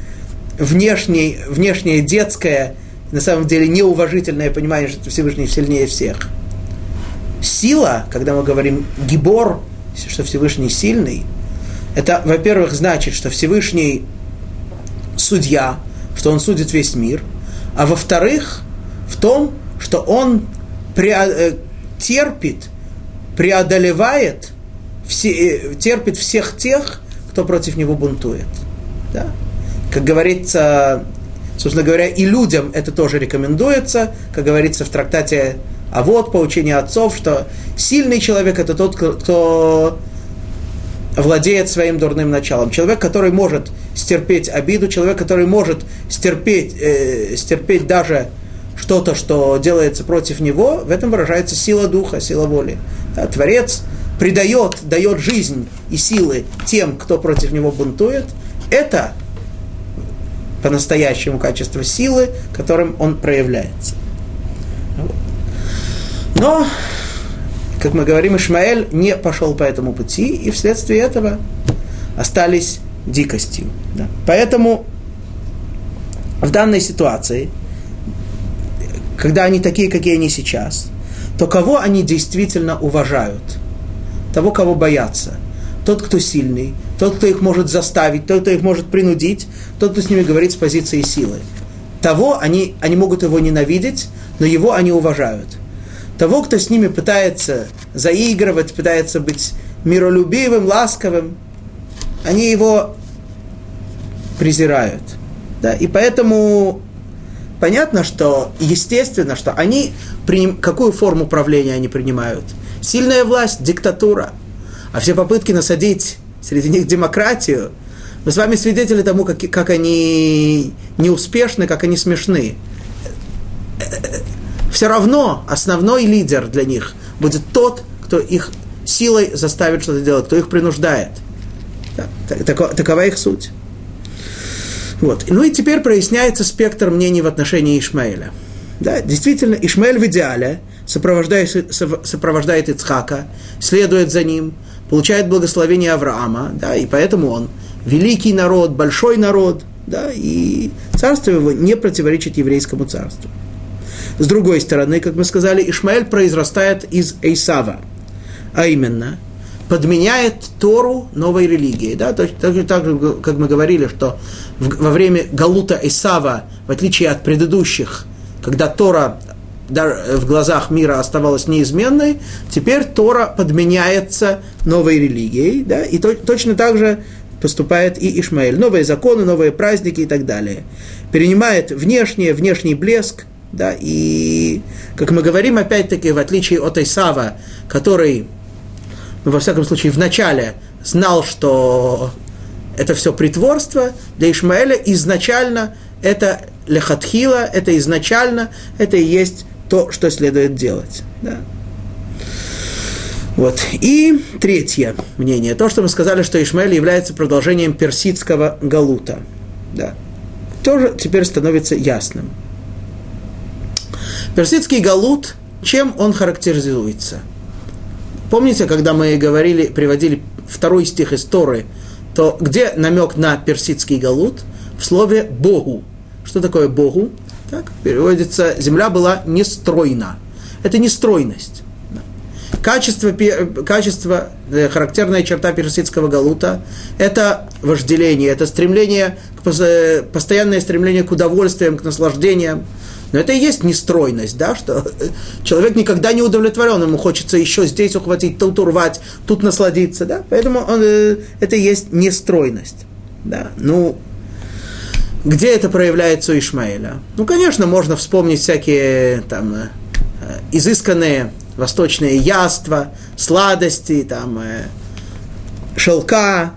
внешнее, внешнее детское, на самом деле неуважительное понимание, что Всевышний сильнее всех. Сила, когда мы говорим гибор, что Всевышний сильный, это, во-первых, значит, что Всевышний судья, что он судит весь мир, а во-вторых, в том, что он э, терпит, преодолевает, все, э, терпит всех тех, кто против него бунтует. Да? Как говорится, собственно говоря, и людям это тоже рекомендуется, как говорится в трактате а вот поучение отцов, что сильный человек это тот, кто владеет своим дурным началом. Человек, который может стерпеть обиду, человек, который может стерпеть, э, стерпеть даже что-то, что делается против него, в этом выражается сила духа, сила воли. Да, Творец придает, дает жизнь и силы тем, кто против него бунтует. Это по-настоящему качество силы, которым он проявляется. Но, как мы говорим, Ишмаэль не пошел по этому пути, и вследствие этого остались дикостью. Да. Поэтому в данной ситуации, когда они такие, какие они сейчас, то кого они действительно уважают? Того, кого боятся. Тот, кто сильный, тот, кто их может заставить, тот, кто их может принудить, тот, кто с ними говорит с позиции силы. Того они, они могут его ненавидеть, но его они уважают того, кто с ними пытается заигрывать, пытается быть миролюбивым, ласковым, они его презирают. Да? И поэтому понятно, что естественно, что они приним... какую форму правления они принимают? Сильная власть, диктатура. А все попытки насадить среди них демократию, мы с вами свидетели тому, как, как они неуспешны, как они смешны все равно основной лидер для них будет тот, кто их силой заставит что-то делать, кто их принуждает. Такова, их суть. Вот. Ну и теперь проясняется спектр мнений в отношении Ишмаэля. Да, действительно, Ишмаэль в идеале сопровождает, сопровождает Ицхака, следует за ним, получает благословение Авраама, да, и поэтому он великий народ, большой народ, да, и царство его не противоречит еврейскому царству. С другой стороны, как мы сказали, Ишмаэль произрастает из Эйсава, а именно подменяет Тору новой религией. Да? Так, так, так как мы говорили, что во время Галута Эйсава, в отличие от предыдущих, когда Тора в глазах мира оставалась неизменной, теперь Тора подменяется новой религией, да, и то, точно так же поступает и Ишмаэль. Новые законы, новые праздники и так далее. Перенимает внешнее, внешний блеск, да, и, как мы говорим, опять-таки, в отличие от Исава, который, ну, во всяком случае, вначале знал, что это все притворство, для Ишмаэля изначально это лехатхила, это изначально, это и есть то, что следует делать. Да. Вот. И третье мнение, то, что мы сказали, что Ишмаэль является продолжением персидского галута. Да. Тоже теперь становится ясным. Персидский галут, чем он характеризуется? Помните, когда мы говорили, приводили второй стих из Торы, то где намек на персидский галут? В слове «богу». Что такое «богу»? Так, переводится «земля была нестройна». Это нестройность. Качество, качество, э, характерная черта персидского галута – это вожделение, это стремление, э, постоянное стремление к удовольствиям, к наслаждениям. Но это и есть нестройность, да, что человек никогда не удовлетворен, ему хочется еще здесь ухватить, тут урвать, тут насладиться, да, поэтому он, э, это и есть нестройность, да, ну, где это проявляется у Ишмаэля? Ну, конечно, можно вспомнить всякие там э, изысканные восточные яства, сладости, там, э, шелка,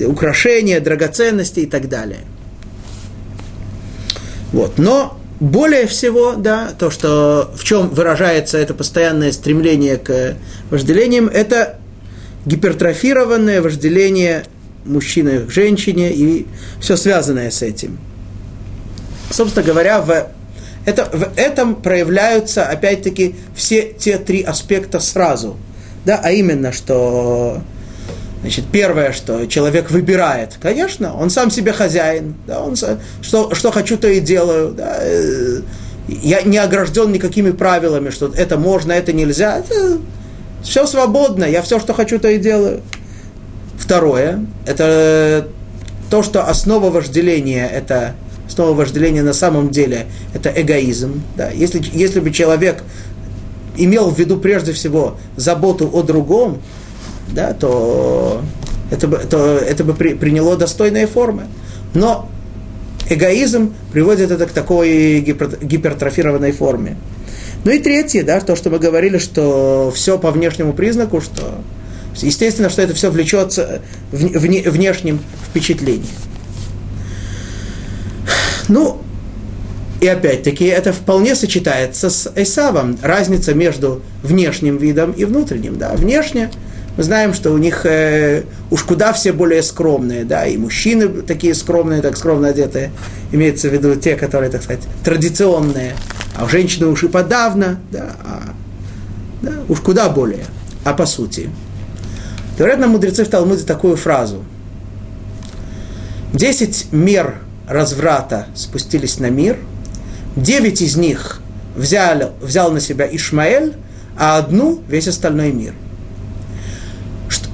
украшения, драгоценности и так далее. Вот. Но более всего, да, то, что в чем выражается это постоянное стремление к вожделениям, это гипертрофированное вожделение мужчины к женщине и все связанное с этим. Собственно говоря, в, это, в этом проявляются, опять-таки, все те три аспекта сразу. Да, а именно, что Значит, первое, что человек выбирает, конечно, он сам себе хозяин, да, он, что, что хочу, то и делаю. Да, э, я не огражден никакими правилами, что это можно, это нельзя. Это все свободно, я все, что хочу, то и делаю. Второе, это то, что основа вожделения, это основа вожделения на самом деле, это эгоизм. Да? Если, если бы человек имел в виду прежде всего заботу о другом, да, то это бы, то это бы при, приняло достойные формы. Но эгоизм приводит это к такой гипер, гипертрофированной форме. Ну и третье, да, то, что мы говорили, что все по внешнему признаку, что естественно, что это все влечется вне, внешним впечатлением. Ну, и опять-таки это вполне сочетается с Эсавом. Разница между внешним видом и внутренним. Да. Внешне мы знаем, что у них э, уж куда все более скромные, да, и мужчины такие скромные, так скромно одетые, имеется в виду те, которые, так сказать, традиционные, а у женщины уж и подавно, да, а, да, уж куда более. А по сути, говорят нам мудрецы в Талмуде такую фразу. Десять мер разврата спустились на мир, девять из них взял, взял на себя Ишмаэль, а одну весь остальной мир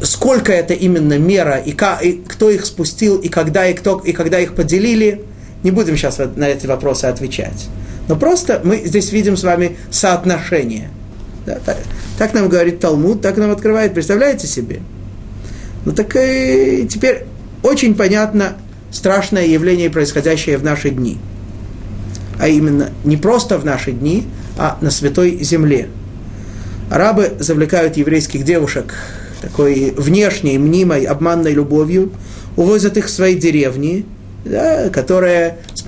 сколько это именно мера, и, и кто их спустил, и когда, и, кто, и когда их поделили, не будем сейчас на эти вопросы отвечать. Но просто мы здесь видим с вами соотношение. Да, так, нам говорит Талмуд, так нам открывает, представляете себе? Ну так и теперь очень понятно страшное явление, происходящее в наши дни. А именно, не просто в наши дни, а на Святой Земле. Арабы завлекают еврейских девушек такой внешней, мнимой, обманной любовью, увозят их в свои деревни, да, которые с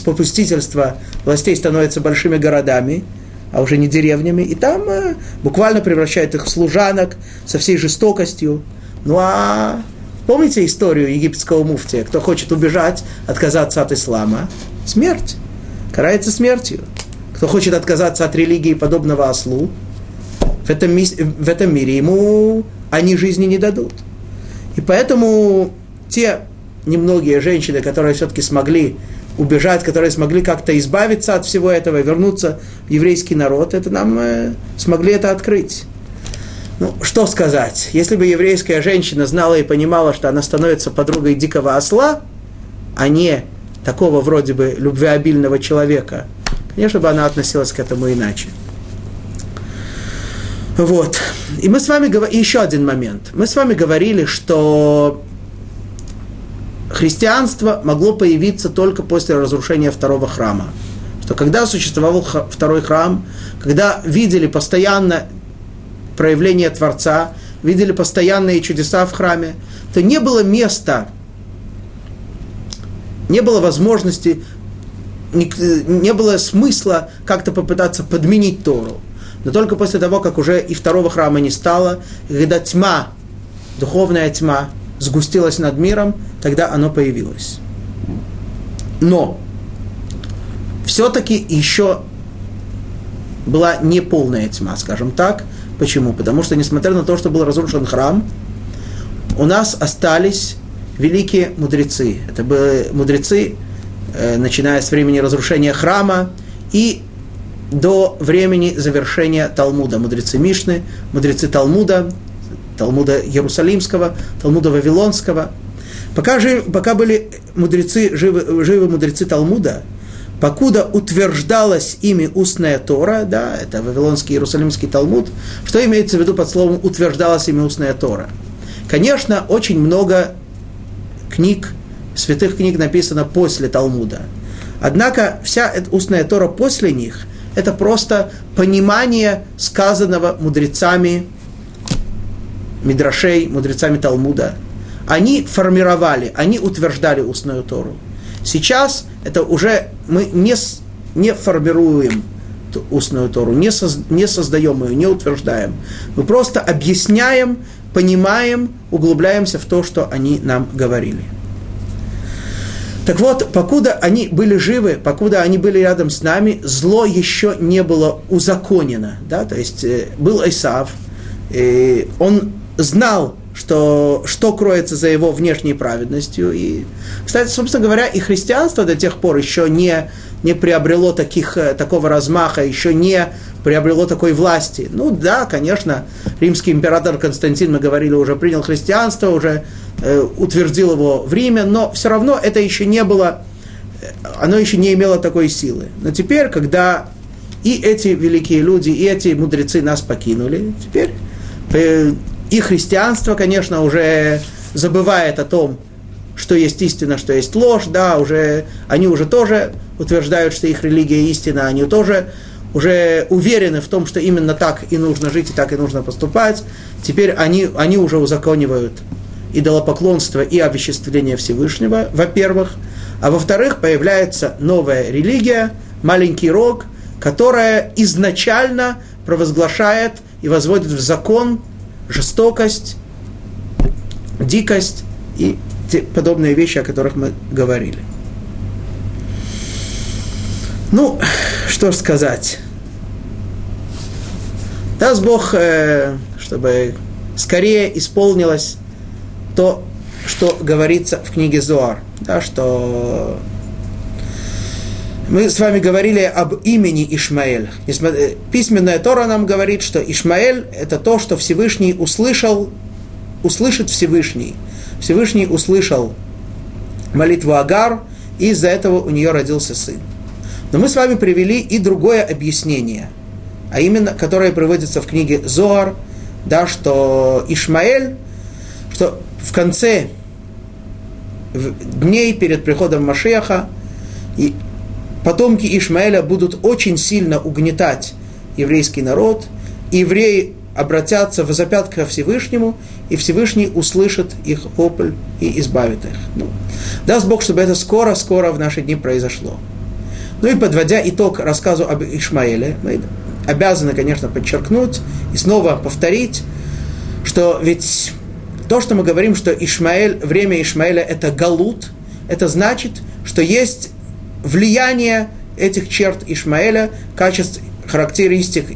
попустительства властей становятся большими городами, а уже не деревнями, и там э, буквально превращают их в служанок со всей жестокостью. Ну а помните историю египетского муфтия? Кто хочет убежать, отказаться от ислама? Смерть. Карается смертью. Кто хочет отказаться от религии подобного ослу, в этом, в этом мире ему они жизни не дадут. И поэтому те немногие женщины, которые все-таки смогли убежать, которые смогли как-то избавиться от всего этого, вернуться в еврейский народ, это нам э, смогли это открыть. Ну, что сказать? Если бы еврейская женщина знала и понимала, что она становится подругой дикого осла, а не такого вроде бы любвеобильного человека, конечно бы она относилась к этому иначе. Вот. И мы с вами говорили, еще один момент. Мы с вами говорили, что христианство могло появиться только после разрушения второго храма. Что когда существовал второй храм, когда видели постоянно проявление Творца, видели постоянные чудеса в храме, то не было места, не было возможности, не, было смысла как-то попытаться подменить Тору. Но только после того, как уже и второго храма не стало, когда тьма, духовная тьма, сгустилась над миром, тогда оно появилось. Но все-таки еще была неполная тьма, скажем так. Почему? Потому что, несмотря на то, что был разрушен храм, у нас остались великие мудрецы. Это были мудрецы, э, начиная с времени разрушения храма и до времени завершения Талмуда. Мудрецы Мишны, мудрецы Талмуда, Талмуда Иерусалимского, Талмуда Вавилонского. Пока, жив, пока были мудрецы, живы, живы мудрецы Талмуда, покуда утверждалась ими устная Тора, да, это Вавилонский Иерусалимский Талмуд, что имеется в виду под словом «утверждалась ими устная Тора»? Конечно, очень много книг, святых книг написано после Талмуда. Однако вся устная Тора после них – это просто понимание сказанного мудрецами Мидрашей, мудрецами Талмуда. Они формировали, они утверждали устную Тору. Сейчас это уже мы не, не формируем устную Тору, не, соз, не создаем ее, не утверждаем. Мы просто объясняем, понимаем, углубляемся в то, что они нам говорили. Так вот, покуда они были живы, покуда они были рядом с нами, зло еще не было узаконено. Да? То есть э, был Исав, он знал, что, что кроется за его внешней праведностью. И, кстати, собственно говоря, и христианство до тех пор еще не не приобрело таких, э, такого размаха, еще не приобрело такой власти. Ну да, конечно, римский император Константин, мы говорили, уже принял христианство, уже э, утвердил его в Риме, но все равно это еще не было, э, оно еще не имело такой силы. Но теперь, когда и эти великие люди, и эти мудрецы нас покинули, теперь э, и христианство, конечно, уже забывает о том, что есть истина, что есть ложь, да, уже, они уже тоже утверждают, что их религия истина, они тоже уже уверены в том, что именно так и нужно жить, и так и нужно поступать. Теперь они, они уже узаконивают идолопоклонство и овеществление Всевышнего, во-первых. А во-вторых, появляется новая религия, маленький рог, которая изначально провозглашает и возводит в закон жестокость, дикость и те подобные вещи, о которых мы говорили. Ну, что ж сказать. Даст Бог, э, чтобы скорее исполнилось то, что говорится в книге Зоар. Да, что мы с вами говорили об имени Ишмаэль. Э, письменная Тора нам говорит, что Ишмаэль – это то, что Всевышний услышал, услышит Всевышний. Всевышний услышал молитву Агар, и из-за этого у нее родился сын. Но мы с вами привели и другое объяснение, а именно, которое приводится в книге Зоар, да, что Ишмаэль, что в конце дней перед приходом Машеха и потомки Ишмаэля будут очень сильно угнетать еврейский народ, евреи обратятся, возопят ко Всевышнему, и Всевышний услышит их вопль и избавит их. Ну, даст Бог, чтобы это скоро-скоро в наши дни произошло. Ну и подводя итог рассказу об Ишмаэле, мы обязаны, конечно, подчеркнуть и снова повторить, что ведь то, что мы говорим, что Ишмаэль, время Ишмаэля это галут, это значит, что есть влияние этих черт Ишмаэля, качеств, характеристик,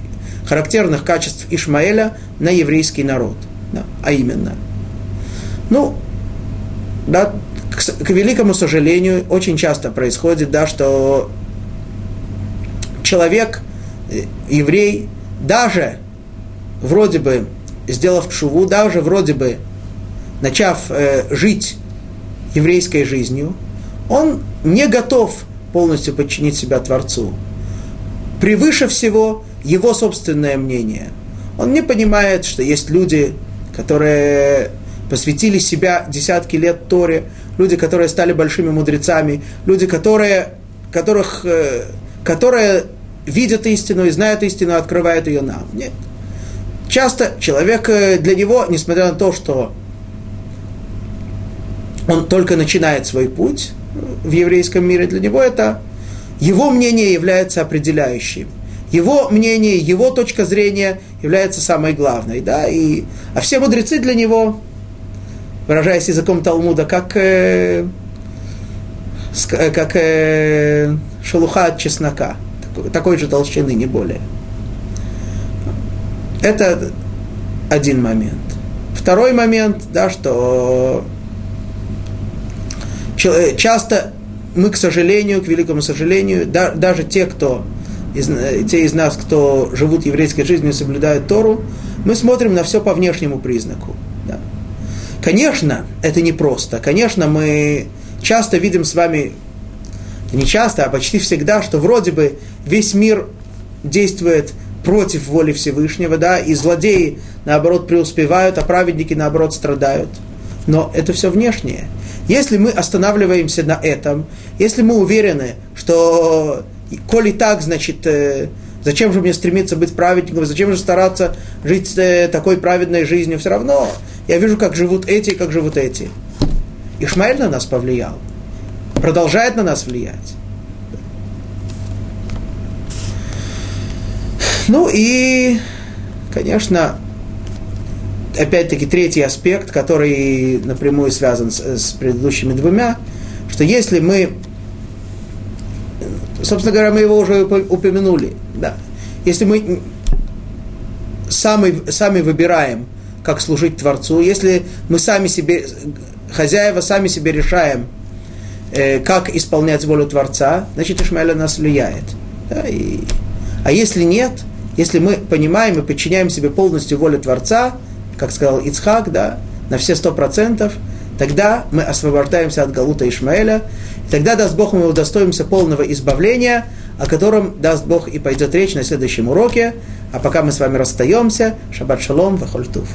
характерных качеств Ишмаэля на еврейский народ. Да, а именно. Ну, да, к, к великому сожалению, очень часто происходит, да, что человек, э, еврей, даже вроде бы сделав шуву, даже вроде бы начав э, жить еврейской жизнью, он не готов полностью подчинить себя Творцу. Превыше всего его собственное мнение. Он не понимает, что есть люди, которые посвятили себя десятки лет Торе, люди, которые стали большими мудрецами, люди, которые, которых, э, которые видят истину и знают истину, открывают ее нам. Нет. Часто человек э, для него, несмотря на то, что он только начинает свой путь в еврейском мире, для него это его мнение является определяющим. Его мнение, его точка зрения является самой главной. Да? И, а все мудрецы для него, выражаясь языком Талмуда, как, э, э как э, шелуха от чеснока такой же толщины, не более. Это один момент. Второй момент, да, что часто мы, к сожалению, к великому сожалению, да, даже те, кто из, те из нас, кто живут еврейской жизнью, соблюдают Тору, мы смотрим на все по внешнему признаку. Да. Конечно, это непросто. Конечно, мы часто видим с вами не часто, а почти всегда, что вроде бы весь мир действует против воли Всевышнего, да, и злодеи, наоборот, преуспевают, а праведники, наоборот, страдают. Но это все внешнее. Если мы останавливаемся на этом, если мы уверены, что коли так, значит, э, зачем же мне стремиться быть праведником, зачем же стараться жить э, такой праведной жизнью, все равно я вижу, как живут эти, как живут эти. Ишмаэль на нас повлиял продолжает на нас влиять. Ну и, конечно, опять-таки третий аспект, который напрямую связан с, с предыдущими двумя, что если мы, собственно говоря, мы его уже упомянули, да, если мы сами, сами выбираем, как служить Творцу, если мы сами себе, хозяева, сами себе решаем, э, как исполнять волю Творца, значит, Ишмаэль нас влияет. Да, и... А если нет, если мы понимаем и подчиняем себе полностью волю Творца, как сказал Ицхак, да, на все сто процентов, тогда мы освобождаемся от Галута Ишмаэля, и тогда, даст Бог, мы удостоимся полного избавления, о котором, даст Бог, и пойдет речь на следующем уроке. А пока мы с вами расстаемся, шаббат шалом, вахольтув.